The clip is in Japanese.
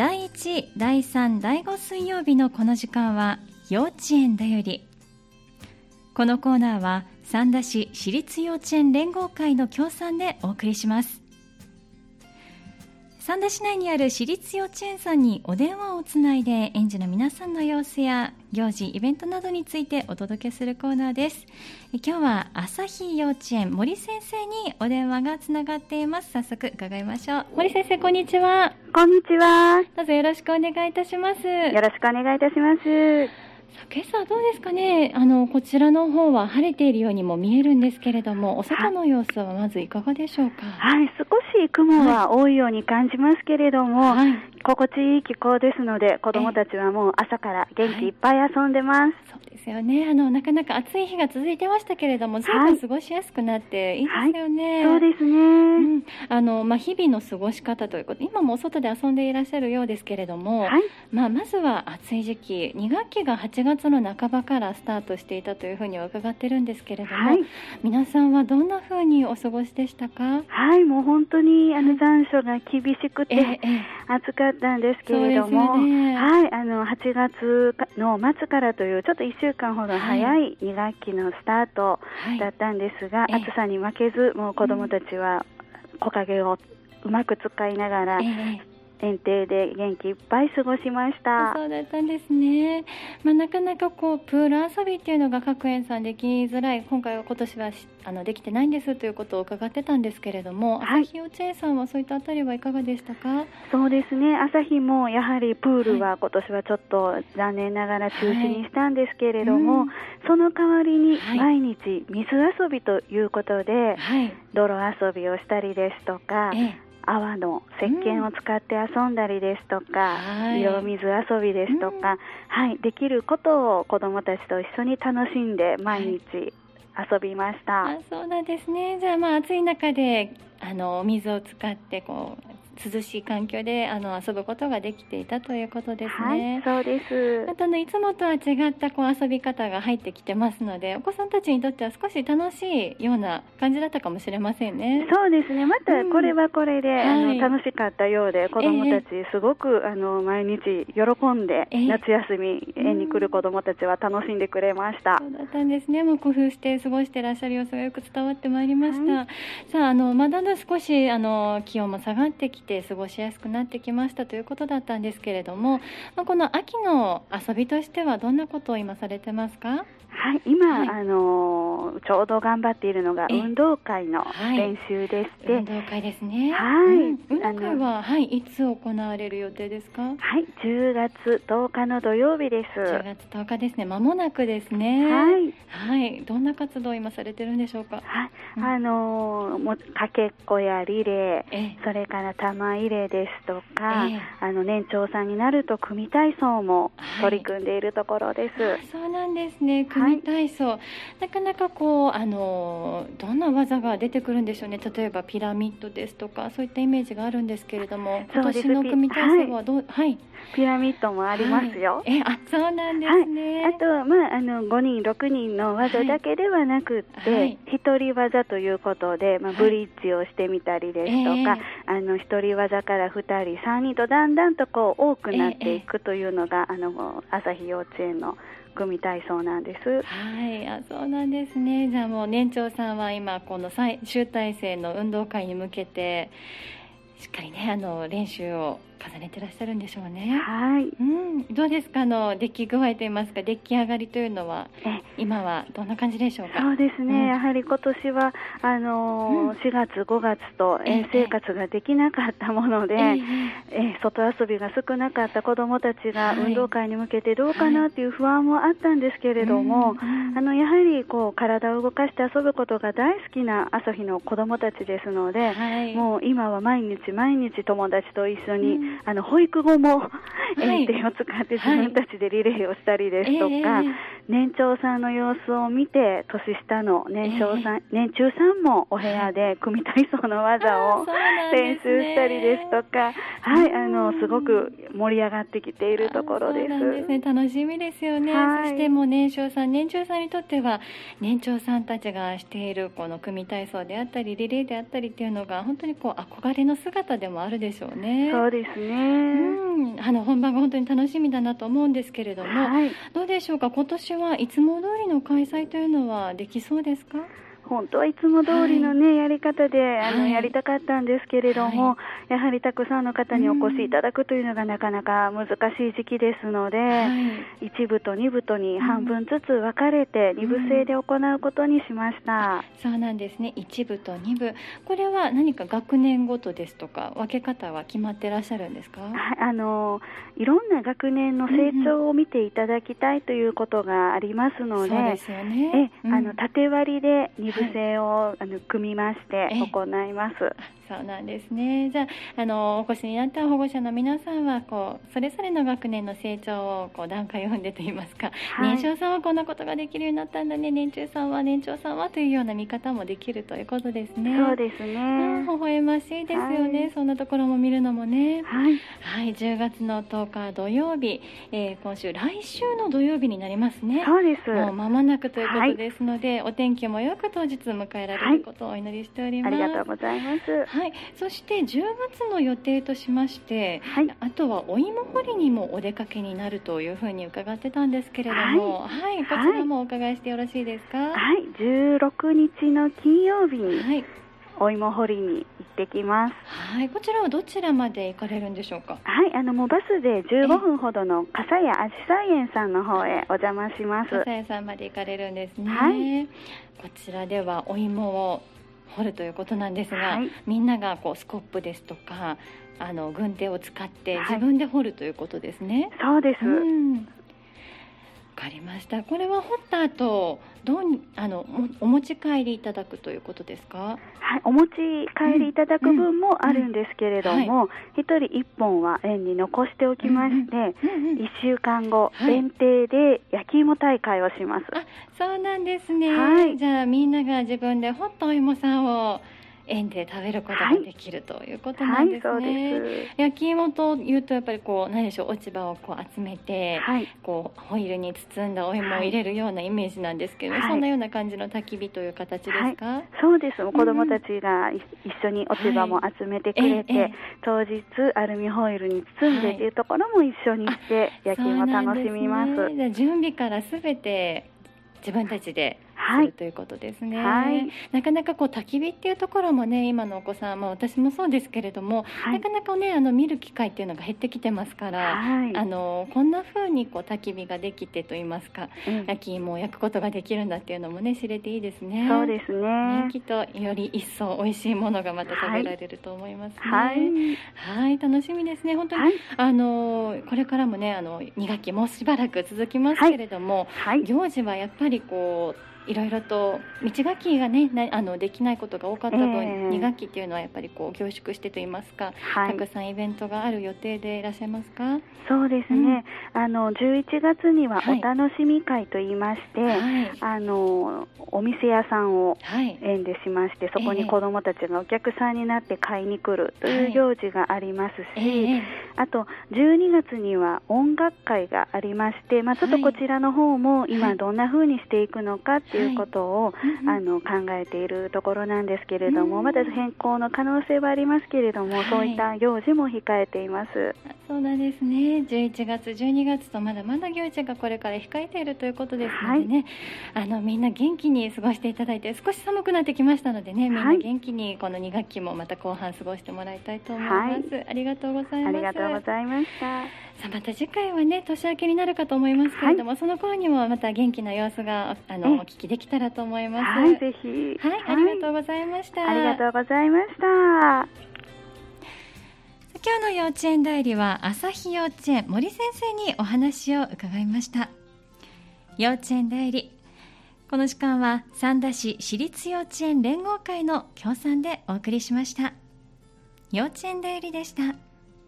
第1、第3、第5水曜日のこの時間は幼稚園だより。このコーナーは三田市私立幼稚園連合会の協賛でお送りします。三田市内にある私立幼稚園さんにお電話をつないで園児の皆さんの様子や行事イベントなどについてお届けするコーナーです。今日は朝日幼稚園森先生にお電話がつながっています。早速伺いましょう。森先生こんにちは。こんにちは。どうぞよろしくお願いいたします。よろしくお願いいたします。今朝どうですかね？あのこちらの方は晴れているようにも見えるんですけれどもお外の様子はまずいかがでしょうか？はい、少し雲は多いように感じますけれども、はい心地いい気候ですので、子供たちはもう朝から元気いっぱい遊んでます。そうですよね。あのなかなか暑い日が続いてましたけれども随はい。分過ごしやすくなっていいですよね、そうですね。うん。あのまあ、日々の過ごし方ということ今もお外で遊んでいらっしゃるようですけれども、はい、まあ、まずは暑い時期2学期が8月の半ばからスタートしていたというふうには伺ってるんですけれども、はい、皆さんはどんなふうにお過ごしでしたか？はい、もう本当にあの残暑が厳しくて、えええ暑かったんですけれども、ね。はい、あの8月の末からというちょっと1週間ほど早い2学期のスタートはい。だったんですが、ええ。暑さに負けず、もう子どもたちは木陰をうまく使いながら、ええ園庭で元気いっぱい過ごしました。そうだったんですね、まあ、なかなかこうプール遊びっていうのが各園さんできづらい。今回は今年はしあのできてないんですということを伺ってたんですけれども、はい。朝日幼稚園さんはそういったあたりはいかがでしたか？そうですね、朝日もやはりプールは今年はちょっと残念ながら中止にしたんですけれども、はい。うんその代わりにはい。毎日水遊びということで、はい、泥遊びをしたりですとか、ええ泡の石鹸を使って遊んだりですとか、はい。色水遊びですとか、はい、できることを子どもたちと一緒に楽しんで毎日遊びました。あそうなんですね。じゃあまあ暑い中であのお水を使ってこう涼しい環境であの遊ぶことができていたということですはいね、。そうです。またあのいつもとは違ったこう遊び方が入ってきてますのでお子さんたちにとっては少し楽しいような感じだったかもしれませんね。そうですね。またうんこれはこれで、あはいの楽しかったようで、子供たちすごく、あの毎日喜んで、ええ夏休み園に来る子供たちは楽しんでくれました。そうだったんですね。もう工夫して過ごしてらっしゃる様子がよく伝わってまいりました。はさあ、あの、まあだ少し、あの、気温も下がってきて過ごしやすくなってきましたということだったんですけれども、まあ、この秋の遊びとしてはどんなことを今されてますか？はい、今、はいあのちょうど頑張っているのがええ運動会のはい練習でして、運動会ですね。はいうん運動会は、はい、いつ行われる予定ですか？はい、10月10日の土曜日です。10月10日ですね。間もなくですね。はい。はい。どんな活動を今されてるんでしょうか？はい、うんあのもうかけっこやリレー、ええそれから玉入れですとか、ええあの年長さんになると組体操もはい取り組んでいるところです。あそうなんですね、組体操、なかなかこうあのどんな技が出てくるんでしょうね、例えばピラミッドですとか、そういったイメージがあるんですけれども、今年の組体操はどう、はい、ピラミッドもありますよ。はい。え、あ、そうなんですね。あと、まあ、あの5人、6人の技だけではなくって、はい。一人技ということで、まあ、はい。ブリッジをしてみたりですとか、あの一人技から2人、3人とだんだんとこう多くなっていくというのが、あの朝日幼稚園の組みたいそうなんです。はい、あそうなんですね。じゃあもう年長さんは今この再集大成の運動会に向けてしっかりねあの練習を重ねてらっしゃるんでしょうね。はい。うん、どうですか？あの出来具合といいますか？出来上がりというのはえ今はどんな感じでしょうか？そうですね、うん。やはり今年はあのーうん。4月、5月とええ。園生活ができなかったもので、ええ。えー外遊びが少なかった子どもたちがはい。運動会に向けてどうかなという不安もあったんですけれども、あのやはりこう体を動かして遊ぶことが大好きな朝日の子どもたちですので、はい、もう今は毎日毎日友達と一緒に、うんあの保育後もい。園庭を使って自分たちでリレーをしたりですとか、ええ。年長さんの様子を見て年下の年少さん、年中さんもお部屋で組体操の技を練習したりですとか、はい、あのすごく盛り上がってきているところです。ですね。楽しみですよね、はい。そしてもう年少さん年長さんにとっては年長さんたちがしているこの組体操であったりリレーであったりっていうのが本当にこう憧れの姿でもあるでしょうね。そうですね。うん、んあの本番が本当に楽しみだなと思うんですけれども、はい、どうでしょうか？今年はいつも通りの開催というのはできそうですか？本当はいつも通りのね、はい、やり方であの、はい、やりたかったんですけれども、はい、やはりたくさんの方にお越しいただくというのがなかなか難しい時期ですので、一部と二部とに半分ずつ分かれて二部制で行うことにしました、うん、そうなんですね。一部と二部。これは何か学年ごとですとか分け方は決まってらっしゃるんですか？あのいろんな学年の成長を見ていただきたいということがありますので、そうですよね、えあの縦割りで二部不正を、あの組みまして行います。そうなんですね。じゃあ、あのお越しになった保護者の皆さんはこうそれぞれの学年の成長をこう段階を踏んでといいますか、はい、年少さんはこんなことができるようになったんだね、年中さんは年長さんはというような見方もできるということですね。そうですね。微笑ましいですよね、はい。そんなところも見るのもね。はい。はい、10月の10日土曜日、えー、今週来週の土曜日になりますね。そうです。もう間もなくということですので、はい、お天気もよく当日迎えられることをお祈りしております。ありがとうございます。はい。そして10月の予定としまして、はい、あとはお芋掘りにもお出かけになるというふうに伺ってたんですけれども、はい、はい、こちらもお伺いしてよろしいですか？はい、16日の金曜日に、はい、お芋掘りに行ってきます。はい、こちらはどちらまで行かれるんでしょうか？はい、あのもうバスで15分ほどの笠谷あじさい園さんの方へお邪魔します。笠谷さんまで行かれるんですね。はい、こちらではお芋を掘るということなんですが、はい、みんながこうスコップですとかあの軍手を使って自分で掘るということですね。はい、そうです。うんかりました。これは掘った後どうにあのお持ち帰りいただくということですか？はいお持ち帰りいただく分もあるんですけれども一、人一本は園に残しておきまして一、週間後、限定で焼き芋大会をします。あそうなんですね、はい、じゃあみんなが自分で掘ったお芋さんを園で食べることができるということなんですね。はいはい、す焼き芋というとやっぱりこう何でしょう落ち葉をこう集めて、はい、こうホイルに包んだお芋を入れるようなイメージなんですけど、そんなような感じの焚き火という形ですか？そうです。子どもたちが一緒に落ち葉も集めてくれて、ええ、当日アルミホイルに包んでっていうところも一緒にして焼き芋楽しみます。すね、準備からすべて自分たちでするということですね、はい、なかなかこう焚き火っていうところもね今のお子さん、まあ、私もそうですけれども、はい、なかなかねあの見る機会っていうのが減ってきてますから、はい、あのこんな風にこう焚き火ができてと言いますか、うん、焼き芋を焼くことができるんだっていうのもね知れていいですね。そうですね、ね、きっとより一層美味しいものがまた食べられると思いますね。はい。楽しみですね。本当に、あのこれからもねあの2学期もうしばらく続きますけれども、行事はやっぱりこういろいろと道学期がねあのできないことが多かった分、えー、2学期っていうのはやっぱりこう凝縮してといいますか、はい、たくさんイベントがある予定でいらっしゃいますか？そうですね、うん、あの11月にはお楽しみ会といいまして、はい、あのお店屋さんを園でしまして、はい、そこに子どもたちがお客さんになって買いに来るという行事がありますし、えー、あと12月には音楽会がありまして、まあ、ちょっとこちらの方も今どんな風にしていくのかってい。うことを、はい、あの考えているところなんですけれども、まだ変更の可能性はありますけれども、はい、そういった行事も控えています。そうなんですね。11月、12月とまだまだ行事がこれから控えているということですのでね、はい、あのみんな元気に過ごしていただいて、少し寒くなってきましたのでね、みんな元気にこの2学期もまた後半過ごしてもらいたいと思います。ありがとうございます。ありがとうございました。さあまた次回はね年明けになるかと思いますけれども、その頃にもまた元気な様子があのお聞きできたらと思います。はい、ぜひ。はい、ありがとうございました。ありがとうございました。今日の幼稚園代理は朝日幼稚園森先生にお話を伺いました幼稚園代理この時間は三田市私立幼稚園連合会の協賛でお送りしました幼稚園代理でした